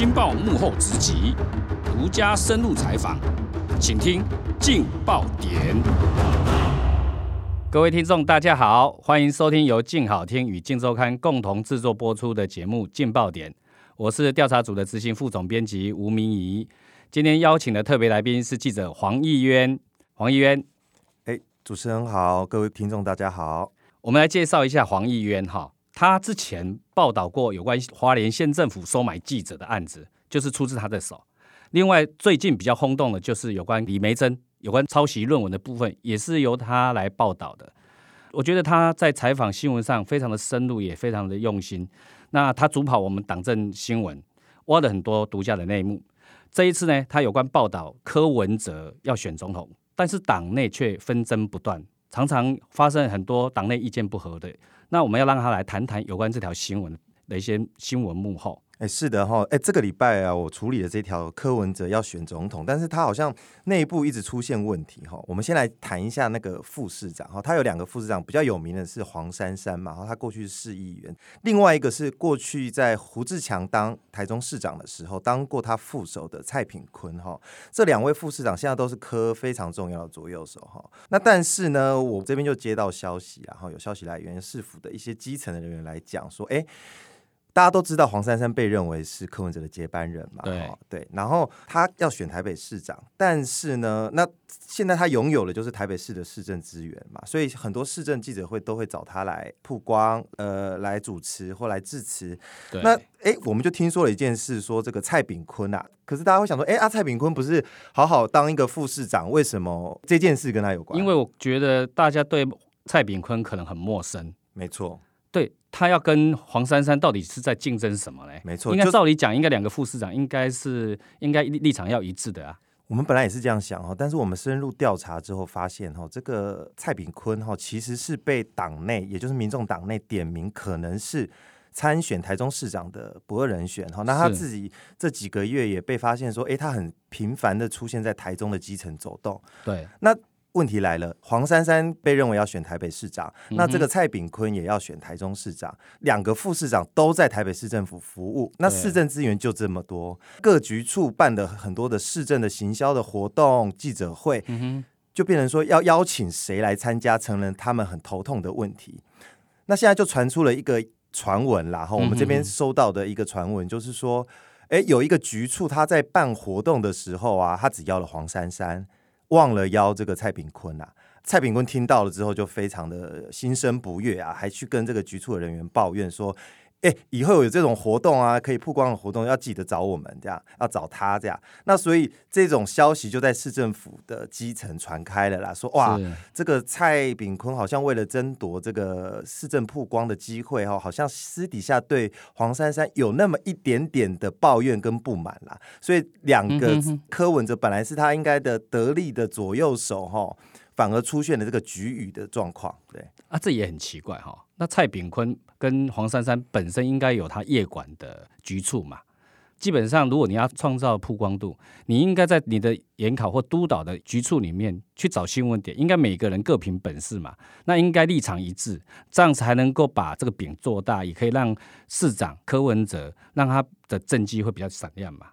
金报幕后直击，独家深入采访，请听劲爆点。各位听众，大家好，欢迎收听由劲好听与劲周刊共同制作播出的节目《劲爆点》，我是调查组的执行副总编辑吴明仪。今天邀请的特别来宾是记者黄义渊。黄义渊，哎，主持人好，各位听众大家好。我们来介绍一下黄义渊哈。他之前报道过有关花莲县政府收买记者的案子，就是出自他的手。另外，最近比较轰动的就是有关李梅珍有关抄袭论文的部分，也是由他来报道的。我觉得他在采访新闻上非常的深入，也非常的用心。那他主跑我们党政新闻，挖了很多独家的内幕。这一次呢，他有关报道柯文哲要选总统，但是党内却纷争不断，常常发生很多党内意见不合的。那我们要让他来谈谈有关这条新闻的一些新闻幕后。哎，是的哈，哎，这个礼拜啊，我处理了这条柯文哲要选总统，但是他好像内部一直出现问题哈。我们先来谈一下那个副市长哈，他有两个副市长，比较有名的是黄珊珊嘛，然后，他过去是市议员，另外一个是过去在胡志强当台中市长的时候当过他副手的蔡品坤哈。这两位副市长现在都是柯非常重要的左右手哈。那但是呢，我这边就接到消息，然后有消息来源市府的一些基层的人员来讲说，哎。大家都知道黄珊珊被认为是柯文哲的接班人嘛？对对，然后他要选台北市长，但是呢，那现在他拥有的就是台北市的市政资源嘛，所以很多市政记者会都会找他来曝光，呃，来主持或来致辞。那哎，我们就听说了一件事，说这个蔡炳坤啊，可是大家会想说，哎，阿蔡炳坤不是好好当一个副市长，为什么这件事跟他有关？因为我觉得大家对蔡炳坤可能很陌生。没错。对他要跟黄珊珊到底是在竞争什么嘞？没错，应该照理讲，应该两个副市长应该是应该立场要一致的啊。我们本来也是这样想哈，但是我们深入调查之后发现哈，这个蔡炳坤哈其实是被党内，也就是民众党内点名，可能是参选台中市长的不二人选哈。那他自己这几个月也被发现说，哎，他很频繁的出现在台中的基层走动。对，那。问题来了，黄珊珊被认为要选台北市长，那这个蔡炳坤也要选台中市长，两个副市长都在台北市政府服务，那市政资源就这么多，各局处办的很多的市政的行销的活动、记者会，就变成说要邀请谁来参加，成了他们很头痛的问题。那现在就传出了一个传闻啦，哈，我们这边收到的一个传闻就是说，哎，有一个局处他在办活动的时候啊，他只要了黄珊珊。忘了邀这个蔡炳坤啊！蔡炳坤听到了之后就非常的心生不悦啊，还去跟这个局处的人员抱怨说。哎，以后有这种活动啊，可以曝光的活动，要记得找我们，这样要找他这样。那所以这种消息就在市政府的基层传开了啦，说哇，这个蔡炳坤好像为了争夺这个市政曝光的机会哈，好像私底下对黄珊珊有那么一点点的抱怨跟不满啦。所以两个柯文哲本来是他应该的得力的左右手哈，反而出现了这个局语的状况。对啊，这也很奇怪哈。那蔡炳坤跟黄珊珊本身应该有他业管的局处嘛？基本上，如果你要创造曝光度，你应该在你的研考或督导的局处里面去找新闻点，应该每个人各凭本事嘛。那应该立场一致，这样才能够把这个饼做大，也可以让市长柯文哲让他的政绩会比较闪亮嘛。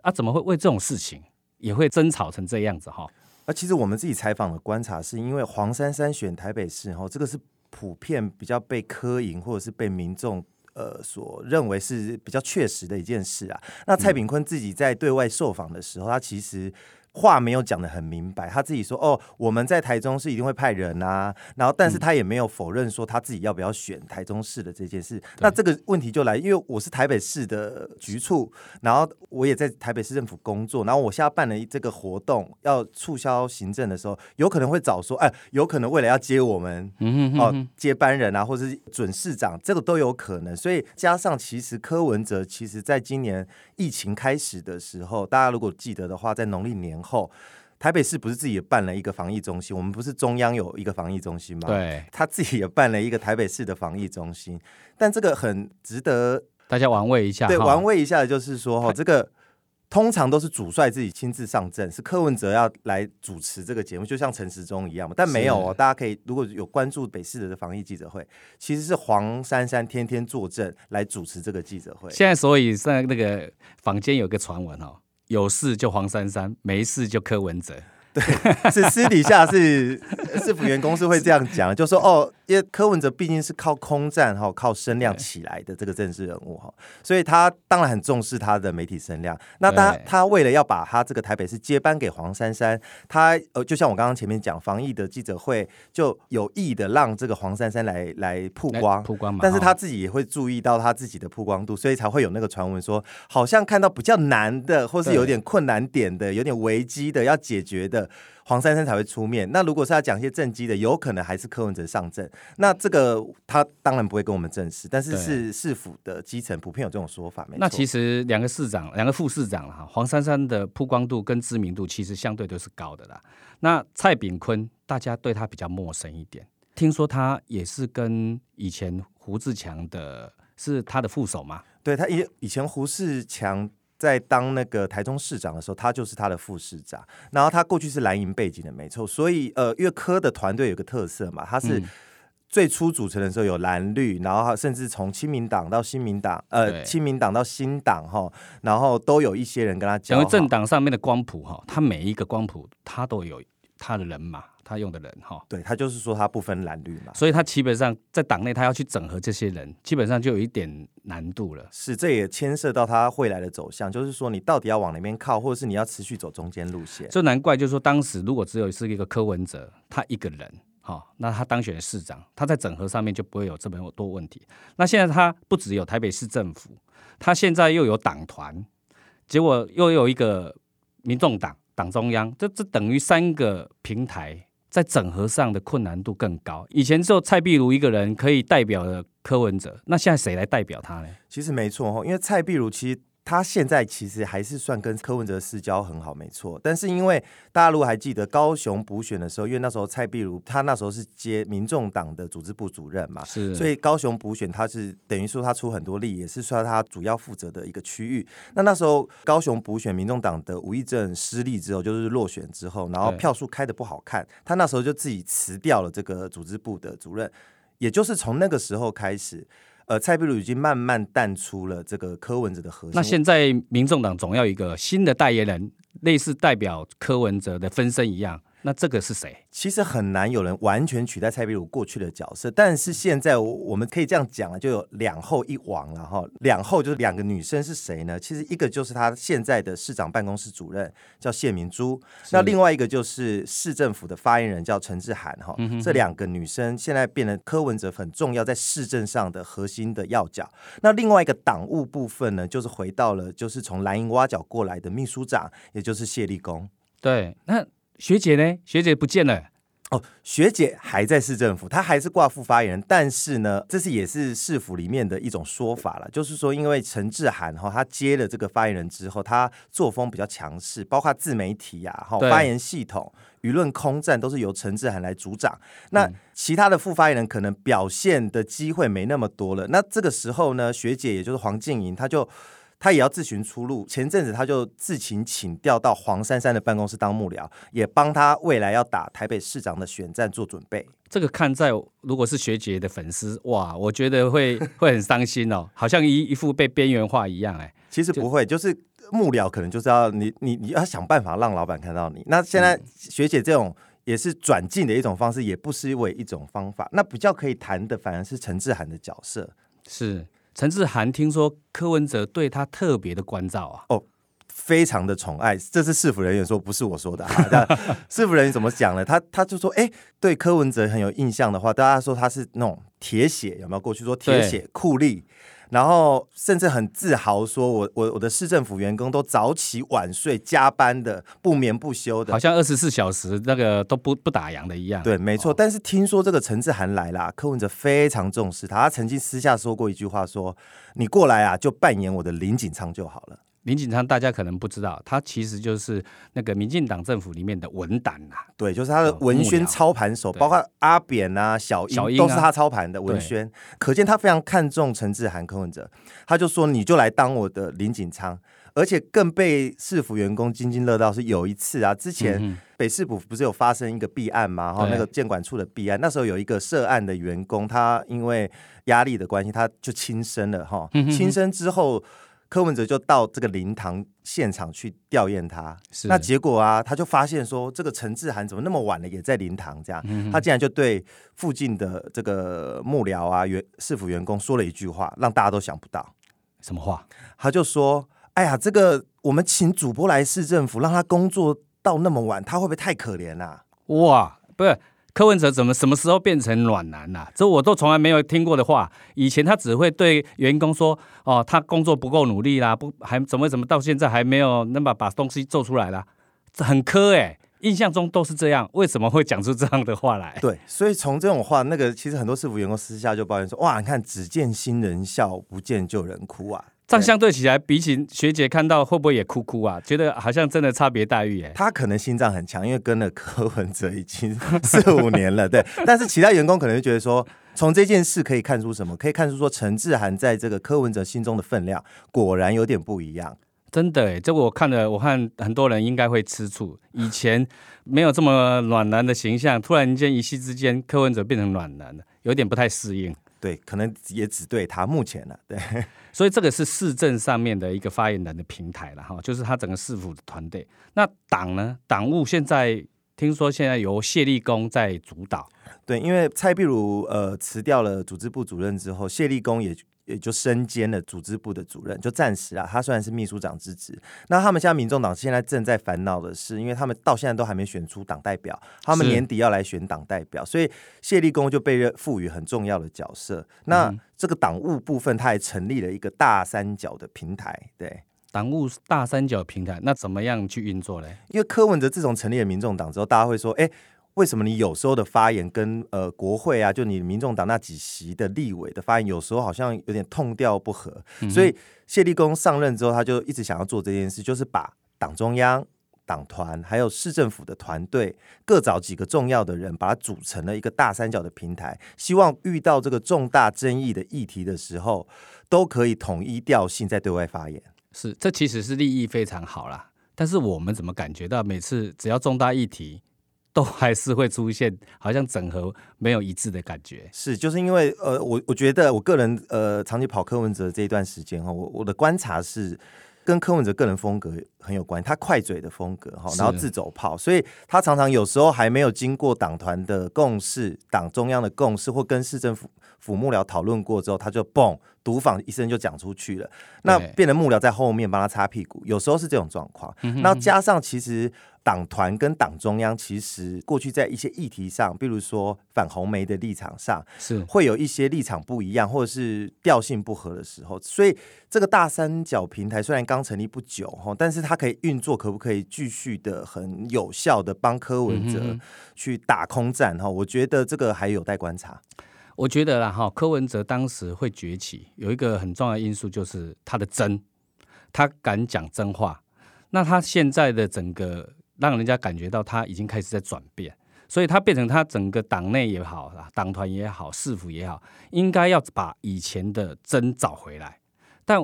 啊，怎么会为这种事情也会争吵成这样子哈？啊，其实我们自己采访的观察是因为黄珊珊选台北市哈，这个是。普遍比较被科营或者是被民众呃所认为是比较确实的一件事啊。那蔡炳坤自己在对外受访的时候，他其实。话没有讲的很明白，他自己说哦，我们在台中是一定会派人啊，然后但是他也没有否认说他自己要不要选台中市的这件事。那这个问题就来，因为我是台北市的局处，然后我也在台北市政府工作，然后我现在办了这个活动要促销行政的时候，有可能会找说，哎，有可能为了要接我们哦接班人啊，或者是准市长，这个都有可能。所以加上其实柯文哲其实在今年疫情开始的时候，大家如果记得的话，在农历年。后，台北市不是自己也办了一个防疫中心？我们不是中央有一个防疫中心吗？对，他自己也办了一个台北市的防疫中心。但这个很值得大家玩味一下，对，玩味一下的就是说，哈，这个通常都是主帅自己亲自上阵，是柯文哲要来主持这个节目，就像陈时中一样嘛。但没有哦，大家可以如果有关注北市的防疫记者会，其实是黄珊珊天天坐镇来主持这个记者会。现在所以在那个坊间有个传闻哦，有事就黄珊珊，没事就柯文哲。对，是私底下是市府员工是会这样讲，就说哦，因为柯文哲毕竟是靠空战哈，靠声量起来的这个政治人物哈，所以他当然很重视他的媒体声量。那他他为了要把他这个台北市接班给黄珊珊，他呃，就像我刚刚前面讲防疫的记者会，就有意的让这个黄珊珊来来曝光曝光嘛。但是他自己也会注意到他自己的曝光度，所以才会有那个传闻说，好像看到比较难的，或是有点困难点的，有点危机的要解决的。黄珊珊才会出面。那如果是要讲一些政绩的，有可能还是柯文哲上阵。那这个他当然不会跟我们证实，但是是市府的基层普遍有这种说法。那其实两个市长、两个副市长哈，黄珊珊的曝光度跟知名度其实相对都是高的啦。那蔡炳坤大家对他比较陌生一点，听说他也是跟以前胡志强的是他的副手嘛？对他以以前胡志强。在当那个台中市长的时候，他就是他的副市长。然后他过去是蓝营背景的，没错。所以呃，岳科的团队有个特色嘛，他是最初组成的时候有蓝绿，然后甚至从亲民党到新民党，呃，亲民党到新党哈，然后都有一些人跟他讲。因为政党上面的光谱哈，他每一个光谱他都有他的人马。他用的人哈，对他就是说他不分蓝绿嘛，所以他基本上在党内他要去整合这些人，基本上就有一点难度了。是，这也牵涉到他未来的走向，就是说你到底要往哪边靠，或者是你要持续走中间路线。这难怪，就是说当时如果只有是一个柯文哲他一个人哈，那他当选市长，他在整合上面就不会有这么多问题。那现在他不只有台北市政府，他现在又有党团，结果又有一个民众党党中央，这这等于三个平台。在整合上的困难度更高。以前只有蔡壁如一个人可以代表了柯文哲，那现在谁来代表他呢？其实没错哈因为蔡壁如其实。他现在其实还是算跟柯文哲私交很好，没错。但是因为大家如果还记得高雄补选的时候，因为那时候蔡壁如他那时候是接民众党的组织部主任嘛，是，所以高雄补选他是等于说他出很多力，也是算他主要负责的一个区域。那那时候高雄补选民众党的吴益政失利之后，就是落选之后，然后票数开的不好看，他那时候就自己辞掉了这个组织部的主任，也就是从那个时候开始。呃，蔡壁如已经慢慢淡出了这个柯文哲的核心。那现在民众党总要一个新的代言人，类似代表柯文哲的分身一样。那这个是谁？其实很难有人完全取代蔡壁如过去的角色，但是现在我们可以这样讲了，就有两后一王了哈。两后就是两个女生是谁呢？其实一个就是他现在的市长办公室主任叫谢明珠，那另外一个就是市政府的发言人叫陈志涵哈。这两个女生现在变得柯文哲很重要，在市政上的核心的要角。那另外一个党务部分呢，就是回到了就是从蓝营挖角过来的秘书长，也就是谢立功。对，那。学姐呢？学姐不见了。哦，学姐还在市政府，她还是挂副发言人。但是呢，这是也是市府里面的一种说法了，就是说，因为陈志涵哈，他接了这个发言人之后，他作风比较强势，包括自媒体呀、哈发言系统、舆论空战，都是由陈志涵来主掌。那其他的副发言人可能表现的机会没那么多了。那这个时候呢，学姐也就是黄静莹，她就。他也要自寻出路。前阵子他就自请请调到黄珊珊的办公室当幕僚，也帮他未来要打台北市长的选战做准备。这个看在如果是学姐的粉丝，哇，我觉得会 会很伤心哦，好像一一副被边缘化一样。哎，其实不会，就是幕僚可能就是要你你你要想办法让老板看到你。那现在学姐这种也是转进的一种方式，也不失为一种方法。那比较可以谈的反而是陈志涵的角色是。陈志涵听说柯文哲对他特别的关照啊，哦，非常的宠爱。这是市府人员说，不是我说的。市府人员怎么讲呢？他他就说，哎，对柯文哲很有印象的话，大家说他是那种铁血，有没有？过去说铁血酷吏。然后甚至很自豪说：“我我我的市政府员工都早起晚睡加班的，不眠不休的，好像二十四小时那个都不不打烊的一样。”对，没错。但是听说这个陈志涵来啦，柯文哲非常重视他。他曾经私下说过一句话：“说你过来啊，就扮演我的林锦昌就好了。”林锦昌大家可能不知道，他其实就是那个民进党政府里面的文胆呐。对，就是他的文宣操盘手，包括阿扁啊、小英都是他操盘的文宣。可见他非常看重陈志涵、柯文哲，他就说你就来当我的林锦昌，而且更被市府员工津津乐道。是有一次啊，之前北市府不是有发生一个弊案吗？然后那个监管处的弊案，那时候有一个涉案的员工，他因为压力的关系，他就轻生了哈。轻生之后。柯文哲就到这个灵堂现场去吊唁他，那结果啊，他就发现说，这个陈志涵怎么那么晚了也在灵堂？这样，他竟然就对附近的这个幕僚啊、员市府员工说了一句话，让大家都想不到什么话？他就说：“哎呀，这个我们请主播来市政府，让他工作到那么晚，他会不会太可怜啊？”哇，不是。柯文哲怎么什么时候变成暖男了？这我都从来没有听过的话。以前他只会对员工说：“哦，他工作不够努力啦，不还怎么怎么到现在还没有那么把东西做出来啦。这很苛哎，印象中都是这样。为什么会讲出这样的话来？对，所以从这种话，那个其实很多师傅员工私下就抱怨说：“哇，你看只见新人笑，不见旧人哭啊。”这样相对起来，比起学姐看到会不会也哭哭啊？觉得好像真的差别待遇哎。他可能心脏很强，因为跟了柯文哲已经 四五年了，对。但是其他员工可能就觉得说，从这件事可以看出什么？可以看出说，陈志涵在这个柯文哲心中的分量果然有点不一样。真的哎，这我看了，我看很多人应该会吃醋。以前没有这么暖男的形象，突然间一夕之间，柯文哲变成暖男了，有点不太适应。对，可能也只对他目前了。对，所以这个是市政上面的一个发言人的平台了哈，就是他整个市府的团队。那党呢？党务现在听说现在由谢立功在主导。对，因为蔡壁如呃辞掉了组织部主任之后，谢立功也。也就身兼了组织部的主任，就暂时啊，他虽然是秘书长之职。那他们现在民众党现在正在烦恼的是，因为他们到现在都还没选出党代表，他们年底要来选党代表，所以谢立功就被赋予很重要的角色。那这个党务部分，他还成立了一个大三角的平台，对，党务大三角平台，那怎么样去运作嘞？因为柯文哲自从成立了民众党之后，大家会说，哎。为什么你有时候的发言跟呃国会啊，就你民众党那几席的立委的发言，有时候好像有点痛调不合？所以谢立功上任之后，他就一直想要做这件事，就是把党中央、党团还有市政府的团队各找几个重要的人，把它组成了一个大三角的平台，希望遇到这个重大争议的议题的时候，都可以统一调性在对外发言。是，这其实是利益非常好啦。但是我们怎么感觉到每次只要重大议题？都 还是会出现好像整合没有一致的感觉，是就是因为呃，我我觉得我个人呃，长期跑柯文哲这一段时间哈，我我的观察是跟柯文哲个人风格很有关，他快嘴的风格哈，然后自走炮，所以他常常有时候还没有经过党团的共识、党中央的共识或跟市政府府幕僚讨论过之后，他就嘣独访一声就讲出去了，那变成幕僚在后面帮他擦屁股，有时候是这种状况，那加上其实。党团跟党中央其实过去在一些议题上，比如说反红梅的立场上，是会有一些立场不一样，或者是调性不合的时候。所以这个大三角平台虽然刚成立不久哈，但是它可以运作，可不可以继续的很有效的帮柯文哲去打空战哈？我觉得这个还有待观察。我觉得啦哈，柯文哲当时会崛起，有一个很重要的因素就是他的真，他敢讲真话。那他现在的整个。让人家感觉到他已经开始在转变，所以他变成他整个党内也好，党团也好，市府也好，应该要把以前的真找回来。但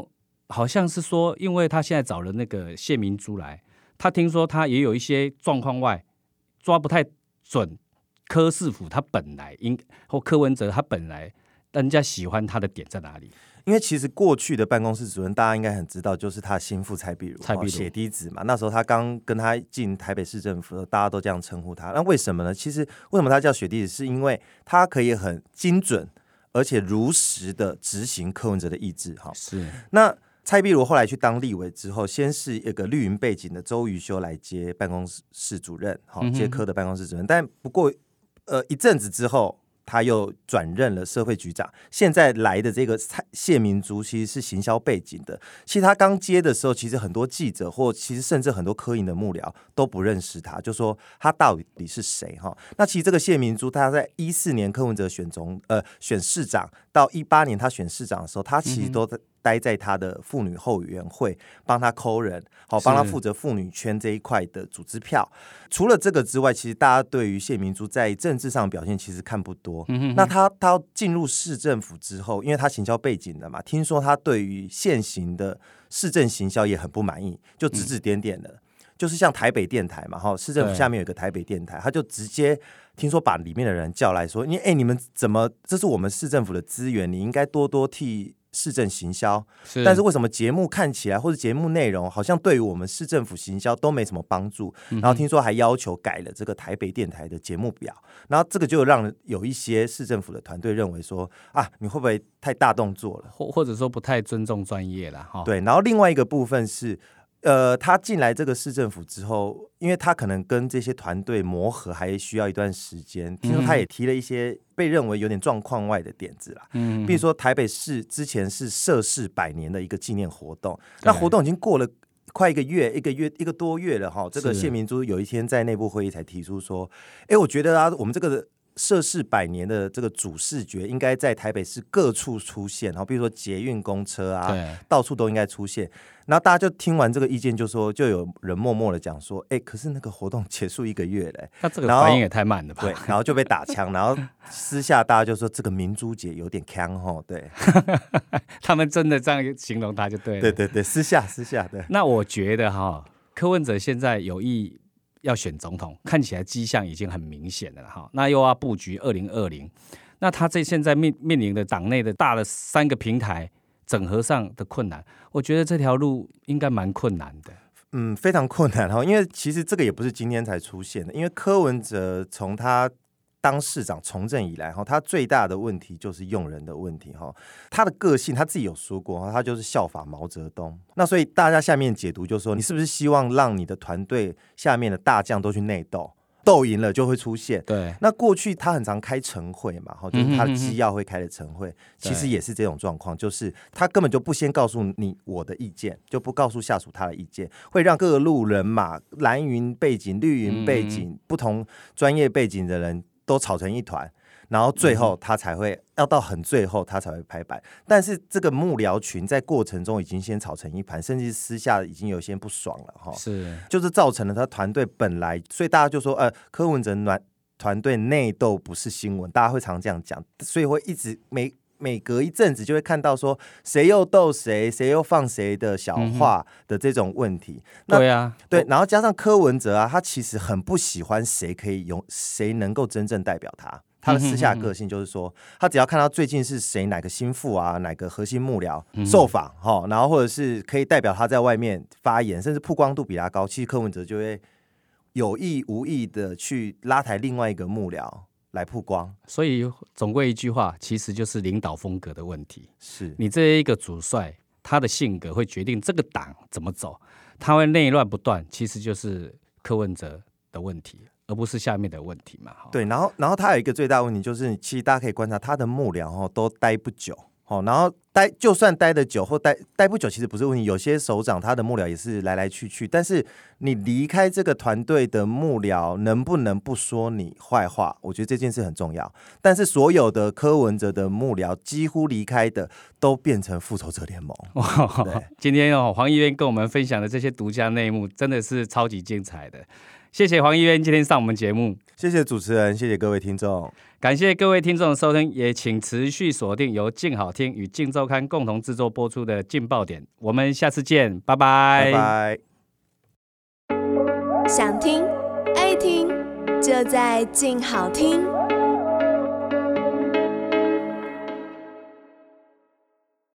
好像是说，因为他现在找了那个谢明珠来，他听说他也有一些状况外抓不太准。柯市府他本来应或柯文哲他本来人家喜欢他的点在哪里？因为其实过去的办公室主任，大家应该很知道，就是他心腹蔡壁如，蔡壁如血滴子嘛。那时候他刚跟他进台北市政府，大家都这样称呼他。那为什么呢？其实为什么他叫血滴子，是因为他可以很精准而且如实的执行柯文哲的意志。哈，是。那蔡壁如后来去当立委之后，先是一个绿营背景的周瑜修来接办公室主任，好接科的办公室主任。但不过呃一阵子之后。他又转任了社会局长，现在来的这个蔡谢明珠其实是行销背景的。其实他刚接的时候，其实很多记者或其实甚至很多科研的幕僚都不认识他，就说他到底是谁哈？那其实这个谢明珠，他在一四年柯文哲选总呃选市长，到一八年他选市长的时候，他其实都在待在他的妇女后援会，帮他抠人，好帮他负责妇女圈这一块的组织票。除了这个之外，其实大家对于谢明珠在政治上表现其实看不多。嗯那他他进入市政府之后，因为他行销背景的嘛，听说他对于现行的市政行销也很不满意，就指指点点的。就是像台北电台嘛，哈，市政府下面有一个台北电台，他就直接听说把里面的人叫来说：“你哎、你们怎么？这是我们市政府的资源，你应该多多替市政行销。是但是为什么节目看起来或者节目内容好像对于我们市政府行销都没什么帮助？然后听说还要求改了这个台北电台的节目表，然后这个就让有一些市政府的团队认为说啊，你会不会太大动作了？或或者说不太尊重专业了哈。，对，然后另外一个部分是，呃，他进来这个市政府之后，因为他可能跟这些团队磨合还需要一段时间，听说他也提了一些被认为有点状况外的点子啦。嗯比如说台北市之前是涉市百年的一个纪念活动，那活动已经过了。快一个月，一个月一个多月了哈。这个谢明珠有一天在内部会议才提出说，哎，我觉得啊，我们这个涉世百年的这个主视觉应该在台北市各处出现，哈，比如说捷运公车啊，对，到处都应该出现。然后大家就听完这个意见，就说，就有人默默的讲说，哎，可是那个活动 结束一个月嘞，那这个然后反应也太慢了吧？对，然后就被打枪，然后私下大家就说这个明珠姐有点坑吼，对，他们真的这样形容他就对了。对对对，私下私下对，那我觉得哈，柯文哲现在有意要选总统，看起来迹象已经很明显了哈。那又要布局二零二零，那他这现在面面临的党内的大的三个平台整合上的困难，我觉得这条路应该蛮困难的。嗯，非常困难哈，因为其实这个也不是今天才出现的，因为柯文哲从他当市长从政以来哈，他最大的问题就是用人的问题哈。他的个性他自己有说过哈，他就是效法毛泽东。那所以大家下面解读就说，你是不是希望让你的团队下面的大将都去内斗，斗赢了就会出现？对，那过去他很常开晨会嘛，哈，就是他的机要会开的晨会，其实也是这种状况，就是他根本就不先告诉你我的意见，就不告诉下属他的意见，会让各路人马、蓝云背景、绿云背景、不同专业背景的人都吵成一团。然后最后他才会要到很最后他才会拍板，但是这个幕僚群在过程中已经先吵成一盘，甚至私下已经有些不爽了哈。是，就是造成了他团队本来，所以大家就说，呃，柯文哲暖团队内斗不是新闻，大家会常这样讲，所以会一直每每隔一阵子就会看到说谁又逗谁，谁又放谁的小话的这种问题。那对啊，对，然后加上柯文哲啊，他其实很不喜欢谁可以用谁能够真正代表他。他的私下个性就是说，他只要看到最近是谁哪个心腹啊，哪个核心幕僚受访哈、然后或者是可以代表他在外面发言，甚至曝光度比他高，其实柯文哲就会有意无意的去拉抬另外一个幕僚来曝光。所以总归一句话，其实就是领导风格的问题。是你这一个主帅，他的性格会决定这个党怎么走，他会内乱不断，其实就是柯文哲的问题，而不是下面的问题嘛。哈，对，然后然后他有一个最大问题就是，其实大家可以观察他的幕僚哦都待不久哦，然后待就算待的久或待待不久，其实不是问题。有些首长他的幕僚也是来来去去，但是你离开这个团队的幕僚，能不能不说你坏话？我觉得这件事很重要。但是所有的柯文哲的幕僚几乎离开的都变成复仇者联盟。对今天哦，黄议员跟我们分享的这些独家内幕，真的是超级精彩的。谢谢黄议员今天上我们节目，谢谢主持人，谢谢各位听众。感谢各位听众的收听，也请持续锁定由静好听与静周刊共同制作播出的《劲爆点》，我们下次见，拜拜。拜拜。想听爱听，就在静好听。